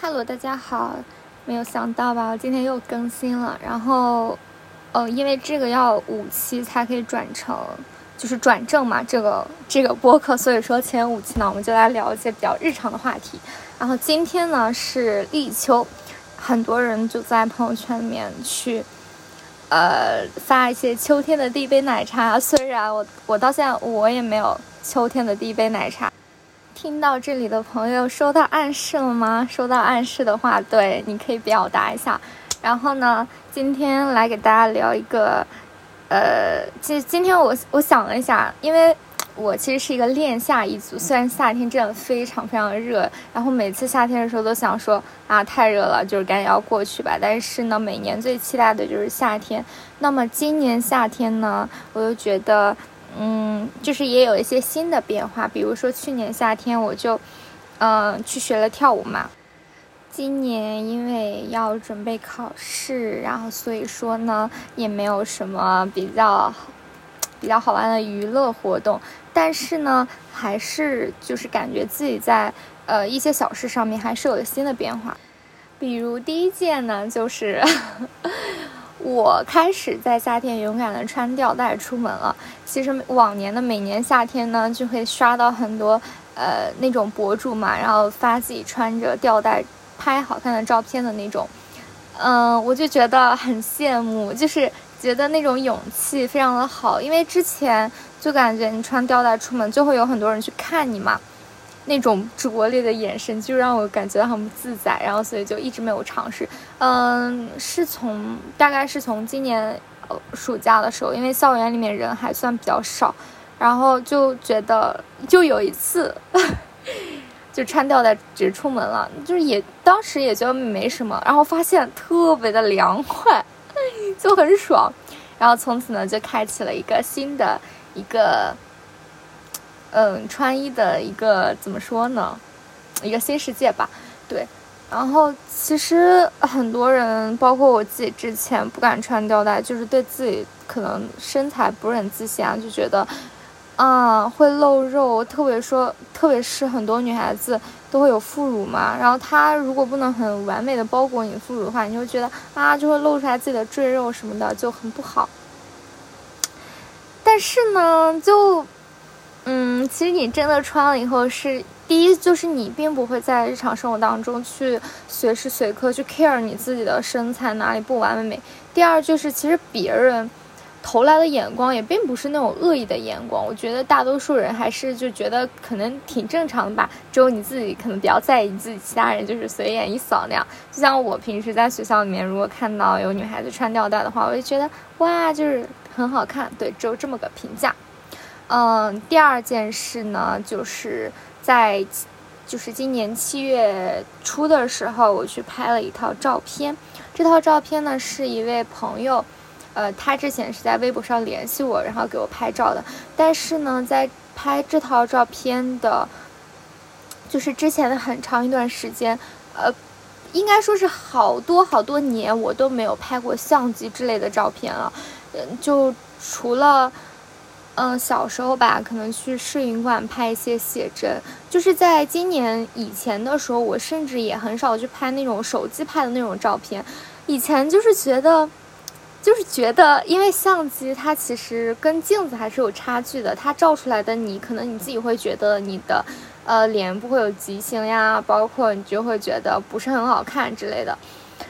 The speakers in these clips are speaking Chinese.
哈喽大家好，没有想到吧，我今天又更新了。然后，呃，因为这个要五期才可以转成，就是转正嘛，这个这个播客，所以说前五期呢，我们就来聊一些比较日常的话题。然后今天呢是立秋，很多人就在朋友圈里面去，呃，发一些秋天的第一杯奶茶。虽然我我到现在我也没有秋天的第一杯奶茶。听到这里的朋友收到暗示了吗？收到暗示的话，对，你可以表达一下。然后呢，今天来给大家聊一个，呃，今今天我我想了一下，因为我其实是一个恋夏一族，虽然夏天真的非常非常热，然后每次夏天的时候都想说啊太热了，就是赶紧要过去吧。但是呢，每年最期待的就是夏天。那么今年夏天呢，我又觉得。嗯，就是也有一些新的变化，比如说去年夏天我就，嗯，去学了跳舞嘛。今年因为要准备考试，然后所以说呢，也没有什么比较比较好玩的娱乐活动。但是呢，还是就是感觉自己在呃一些小事上面还是有了新的变化。比如第一件呢，就是。我开始在夏天勇敢的穿吊带出门了。其实往年的每年夏天呢，就会刷到很多呃那种博主嘛，然后发自己穿着吊带拍好看的照片的那种。嗯，我就觉得很羡慕，就是觉得那种勇气非常的好，因为之前就感觉你穿吊带出门就会有很多人去看你嘛。那种拙劣的眼神就让我感觉到很不自在，然后所以就一直没有尝试。嗯，是从大概是从今年呃暑假的时候，因为校园里面人还算比较少，然后就觉得就有一次 就穿吊带直出门了，就是也当时也觉得没什么，然后发现特别的凉快，就很爽，然后从此呢就开启了一个新的一个。嗯，穿衣的一个怎么说呢？一个新世界吧，对。然后其实很多人，包括我自己，之前不敢穿吊带，就是对自己可能身材不是很自信啊，就觉得啊会露肉，特别说，特别是很多女孩子都会有副乳嘛。然后它如果不能很完美的包裹你副乳的话，你就觉得啊就会露出来自己的赘肉什么的，就很不好。但是呢，就。嗯，其实你真的穿了以后，是第一就是你并不会在日常生活当中去随时随刻去 care 你自己的身材哪里不完美。第二就是其实别人投来的眼光也并不是那种恶意的眼光，我觉得大多数人还是就觉得可能挺正常的吧。只有你自己可能比较在意自己，其他人就是随眼一扫那样。就像我平时在学校里面，如果看到有女孩子穿吊带的话，我就觉得哇，就是很好看。对，只有这么个评价。嗯，第二件事呢，就是在就是今年七月初的时候，我去拍了一套照片。这套照片呢，是一位朋友，呃，他之前是在微博上联系我，然后给我拍照的。但是呢，在拍这套照片的，就是之前的很长一段时间，呃，应该说是好多好多年，我都没有拍过相机之类的照片了。嗯，就除了。嗯，小时候吧，可能去摄影馆拍一些写真。就是在今年以前的时候，我甚至也很少去拍那种手机拍的那种照片。以前就是觉得，就是觉得，因为相机它其实跟镜子还是有差距的。它照出来的你，可能你自己会觉得你的，呃，脸不会有畸形呀，包括你就会觉得不是很好看之类的。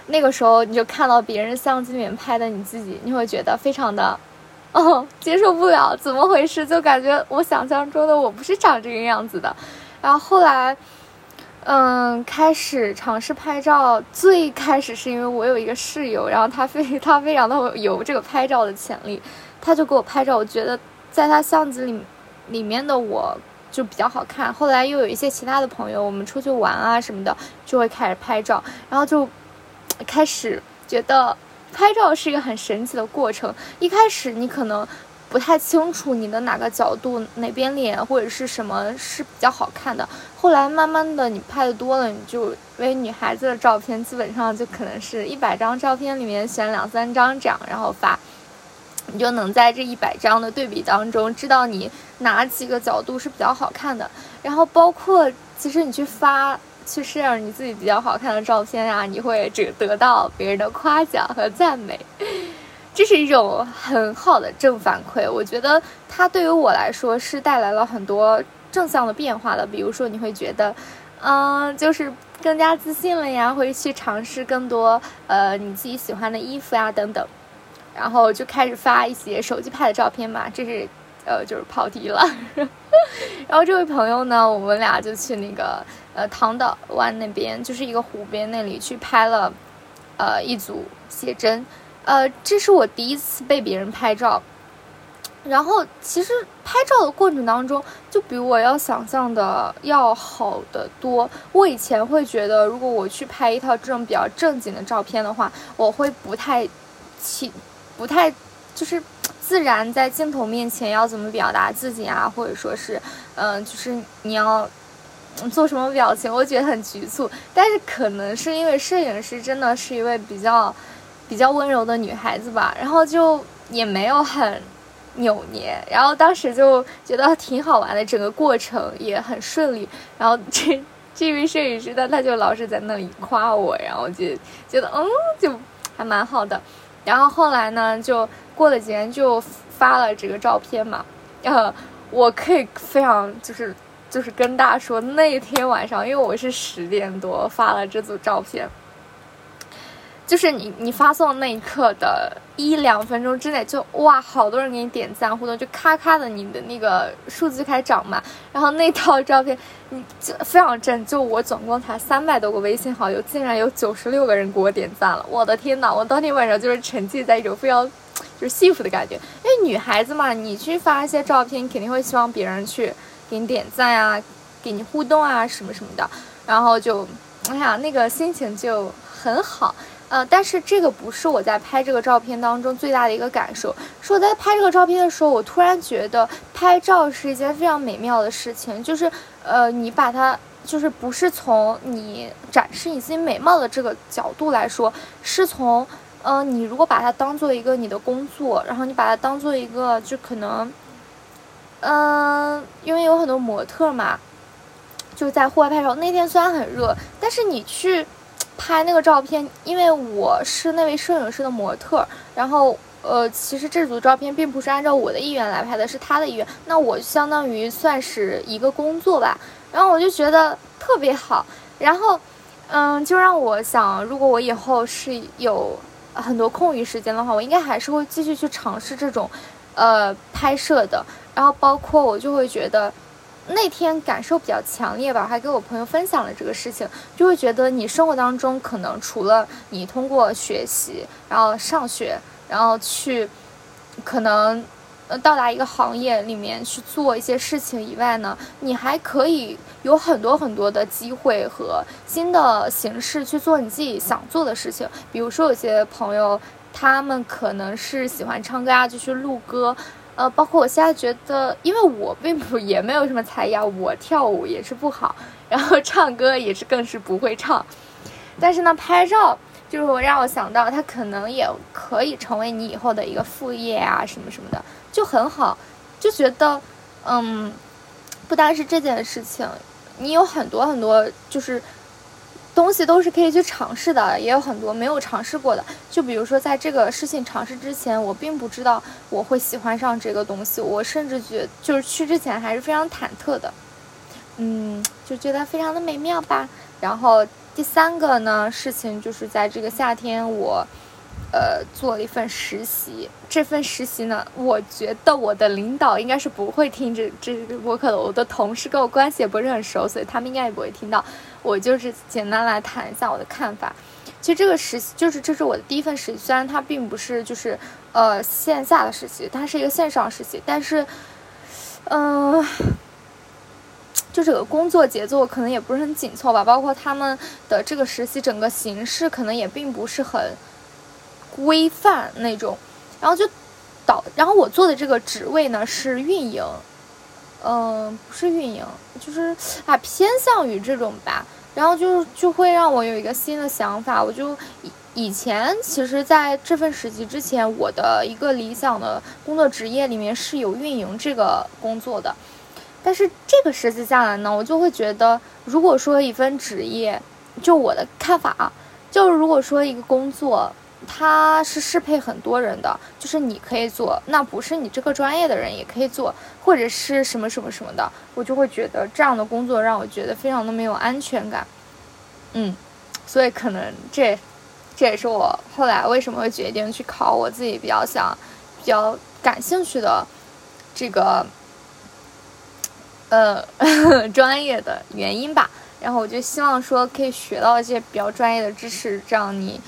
那个时候你就看到别人相机里面拍的你自己，你会觉得非常的。哦，接受不了，怎么回事？就感觉我想象中的我不是长这个样子的。然后后来，嗯，开始尝试拍照。最开始是因为我有一个室友，然后他非他非常的有这个拍照的潜力，他就给我拍照。我觉得在他相机里里面的我就比较好看。后来又有一些其他的朋友，我们出去玩啊什么的，就会开始拍照，然后就开始觉得。拍照是一个很神奇的过程。一开始你可能不太清楚你的哪个角度、哪边脸或者是什么是比较好看的。后来慢慢的你拍的多了，你就为女孩子的照片基本上就可能是一百张照片里面选两三张这样，然后发，你就能在这一百张的对比当中知道你哪几个角度是比较好看的。然后包括其实你去发。去 share 你自己比较好看的照片啊，你会只得到别人的夸奖和赞美，这是一种很好的正反馈。我觉得它对于我来说是带来了很多正向的变化的。比如说，你会觉得，嗯，就是更加自信了呀，会去尝试更多呃你自己喜欢的衣服呀等等，然后就开始发一些手机拍的照片嘛，这是。呃，就是跑题了。然后这位朋友呢，我们俩就去那个呃唐岛湾那边，就是一个湖边那里去拍了呃一组写真。呃，这是我第一次被别人拍照。然后其实拍照的过程当中，就比我要想象的要好得多。我以前会觉得，如果我去拍一套这种比较正经的照片的话，我会不太起，不太就是。自然在镜头面前要怎么表达自己啊，或者说是，嗯，就是你要做什么表情，我觉得很局促。但是可能是因为摄影师真的是一位比较比较温柔的女孩子吧，然后就也没有很扭捏，然后当时就觉得挺好玩的，整个过程也很顺利。然后这这位摄影师呢，他就老是在那里夸我，然后就觉得嗯，就还蛮好的。然后后来呢，就。过了几天就发了这个照片嘛，呃，我可以非常就是就是跟大家说，那天晚上，因为我是十点多发了这组照片。就是你，你发送那一刻的一两分钟之内，就哇，好多人给你点赞互动，就咔咔的，你的那个数字开始涨嘛。然后那套照片，你就非常正，就我总共才三百多个微信好友，竟然有九十六个人给我点赞了，我的天呐，我当天晚上就是沉浸在一种非常就是幸福的感觉。因为女孩子嘛，你去发一些照片，肯定会希望别人去给你点赞啊，给你互动啊，什么什么的。然后就，哎呀，那个心情就很好。呃，但是这个不是我在拍这个照片当中最大的一个感受，是我在拍这个照片的时候，我突然觉得拍照是一件非常美妙的事情，就是，呃，你把它，就是不是从你展示你自己美貌的这个角度来说，是从，呃，你如果把它当做一个你的工作，然后你把它当做一个，就可能，嗯，因为有很多模特嘛，就在户外拍照，那天虽然很热，但是你去。拍那个照片，因为我是那位摄影师的模特，然后呃，其实这组照片并不是按照我的意愿来拍的，是他的意愿。那我相当于算是一个工作吧，然后我就觉得特别好，然后嗯，就让我想，如果我以后是有很多空余时间的话，我应该还是会继续去尝试这种呃拍摄的，然后包括我就会觉得。那天感受比较强烈吧，还给我朋友分享了这个事情，就会觉得你生活当中可能除了你通过学习，然后上学，然后去可能呃到达一个行业里面去做一些事情以外呢，你还可以有很多很多的机会和新的形式去做你自己想做的事情。比如说有些朋友，他们可能是喜欢唱歌啊，就去录歌。呃，包括我现在觉得，因为我并不也没有什么才艺啊，我跳舞也是不好，然后唱歌也是更是不会唱。但是呢，拍照就是我让我想到，它可能也可以成为你以后的一个副业啊，什么什么的，就很好。就觉得，嗯，不单是这件事情，你有很多很多就是。东西都是可以去尝试的，也有很多没有尝试过的。就比如说，在这个事情尝试之前，我并不知道我会喜欢上这个东西，我甚至觉就是去之前还是非常忐忑的，嗯，就觉得非常的美妙吧。然后第三个呢，事情就是在这个夏天我。呃，做了一份实习。这份实习呢，我觉得我的领导应该是不会听这这个播客的。我的同事跟我关系也不是很熟，所以他们应该也不会听到。我就是简单来谈一下我的看法。其实这个实习就是这是我的第一份实习，虽然它并不是就是呃线下的实习，它是一个线上实习，但是嗯，就这个工作节奏可能也不是很紧凑吧。包括他们的这个实习整个形式可能也并不是很。规范那种，然后就导，然后我做的这个职位呢是运营，嗯，不是运营，就是啊偏向于这种吧，然后就就会让我有一个新的想法，我就以以前其实在这份实习之前，我的一个理想的工作职业里面是有运营这个工作的，但是这个实习下来呢，我就会觉得，如果说一份职业，就我的看法啊，就如果说一个工作，它是适配很多人的，就是你可以做，那不是你这个专业的人也可以做，或者是什么什么什么的，我就会觉得这样的工作让我觉得非常的没有安全感。嗯，所以可能这，这也是我后来为什么会决定去考我自己比较想、比较感兴趣的这个。呃，专业的原因吧，然后我就希望说可以学到一些比较专业的知识，这样你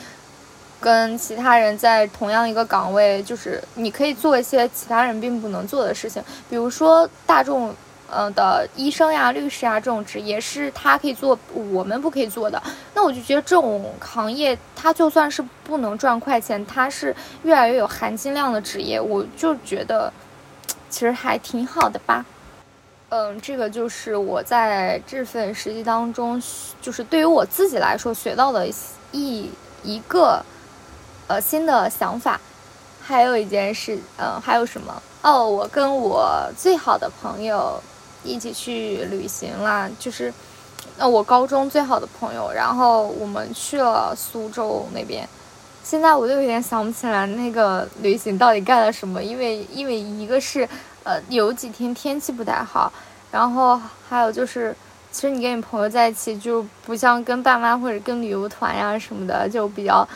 跟其他人在同样一个岗位，就是你可以做一些其他人并不能做的事情，比如说大众呃的医生呀、律师啊这种职业是他可以做，我们不可以做的。那我就觉得这种行业，他就算是不能赚快钱，他是越来越有含金量的职业，我就觉得其实还挺好的吧。嗯，这个就是我在这份实习当中，就是对于我自己来说学到的一一个呃新的想法。还有一件事，嗯，还有什么？哦，我跟我最好的朋友一起去旅行啦，就是呃我高中最好的朋友，然后我们去了苏州那边。现在我就有点想不起来那个旅行到底干了什么，因为因为一个是。呃，有几天天气不太好，然后还有就是，其实你跟你朋友在一起就不像跟爸妈或者跟旅游团呀什么的，就比较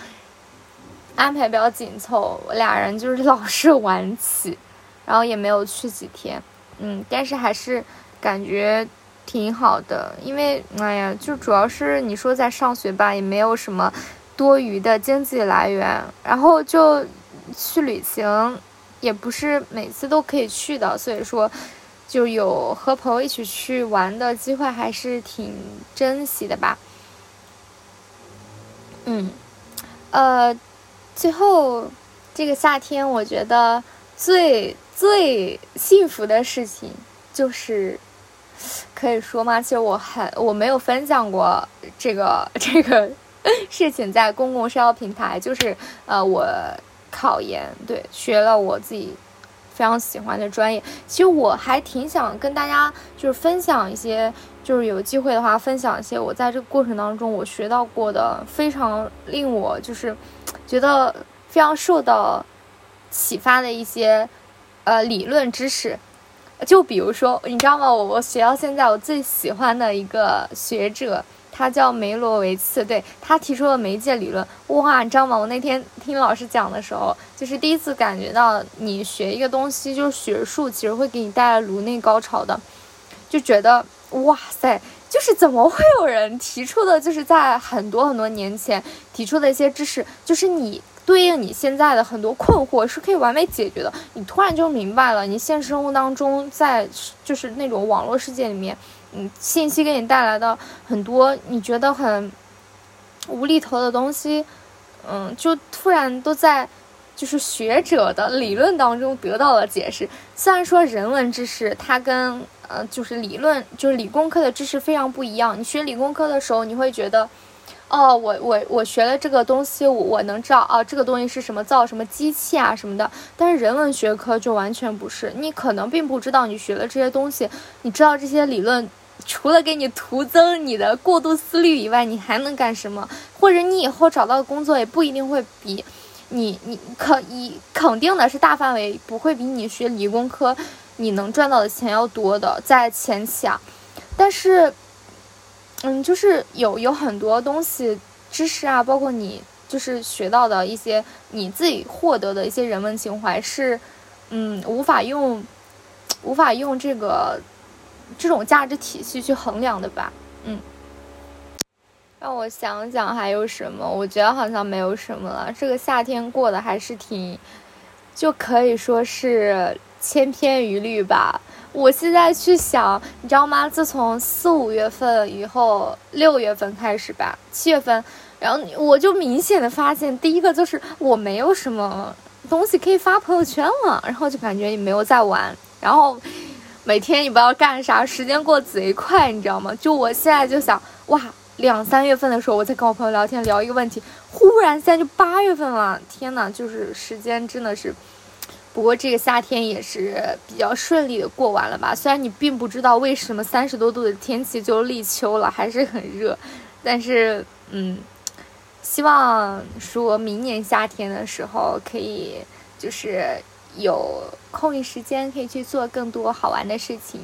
安排比较紧凑。我俩人就是老是晚起，然后也没有去几天，嗯，但是还是感觉挺好的，因为哎呀，就主要是你说在上学吧，也没有什么多余的经济来源，然后就去旅行。也不是每次都可以去的，所以说就有和朋友一起去玩的机会，还是挺珍惜的吧。嗯，呃，最后这个夏天，我觉得最最幸福的事情就是可以说吗？其实我很我没有分享过 这个这个事情在公共社交平台，就是呃我。考研对，学了我自己非常喜欢的专业。其实我还挺想跟大家就是分享一些，就是有机会的话分享一些我在这个过程当中我学到过的非常令我就是觉得非常受到启发的一些呃理论知识。就比如说，你知道吗？我我学到现在我最喜欢的一个学者。他叫梅罗维茨，对他提出了媒介理论。哇，你知道吗？我那天听老师讲的时候，就是第一次感觉到你学一个东西，就是学术，其实会给你带来颅内高潮的，就觉得哇塞，就是怎么会有人提出的，就是在很多很多年前提出的一些知识，就是你对应你现在的很多困惑是可以完美解决的。你突然就明白了，你现实生活当中在就是那种网络世界里面。嗯，信息给你带来的很多你觉得很无厘头的东西，嗯，就突然都在就是学者的理论当中得到了解释。虽然说人文知识它跟呃就是理论就是理工科的知识非常不一样。你学理工科的时候，你会觉得，哦，我我我学了这个东西，我我能知道啊，这个东西是什么造什么机器啊什么的。但是人文学科就完全不是，你可能并不知道你学了这些东西，你知道这些理论。除了给你徒增你的过度思虑以外，你还能干什么？或者你以后找到的工作也不一定会比你你可以肯定的是大范围不会比你学理工科你能赚到的钱要多的，在前期啊。但是，嗯，就是有有很多东西知识啊，包括你就是学到的一些你自己获得的一些人文情怀是，嗯，无法用无法用这个。这种价值体系去衡量的吧，嗯，让我想想还有什么？我觉得好像没有什么了。这个夏天过得还是挺，就可以说是千篇一律吧。我现在去想，你知道吗？自从四五月份以后，六月份开始吧，七月份，然后我就明显的发现，第一个就是我没有什么东西可以发朋友圈了，然后就感觉也没有在玩，然后。每天你不知道干啥，时间过贼快，你知道吗？就我现在就想，哇，两三月份的时候我在跟我朋友聊天，聊一个问题，忽然现在就八月份了，天呐，就是时间真的是不过这个夏天也是比较顺利的过完了吧？虽然你并不知道为什么三十多度的天气就立秋了，还是很热，但是嗯，希望说明年夏天的时候可以就是有空余时间可以去做更多好玩的事情。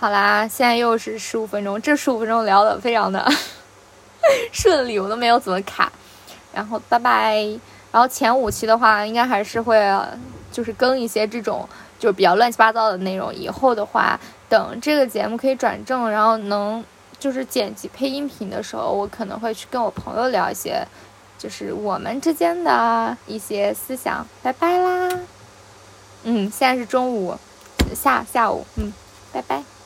好啦，现在又是十五分钟，这十五分钟聊的非常的 顺利，我都没有怎么卡。然后拜拜。然后前五期的话，应该还是会就是更一些这种就是比较乱七八糟的内容。以后的话，等这个节目可以转正，然后能就是剪辑配音频的时候，我可能会去跟我朋友聊一些就是我们之间的一些思想。拜拜啦。嗯，现在是中午下下午。嗯，拜拜。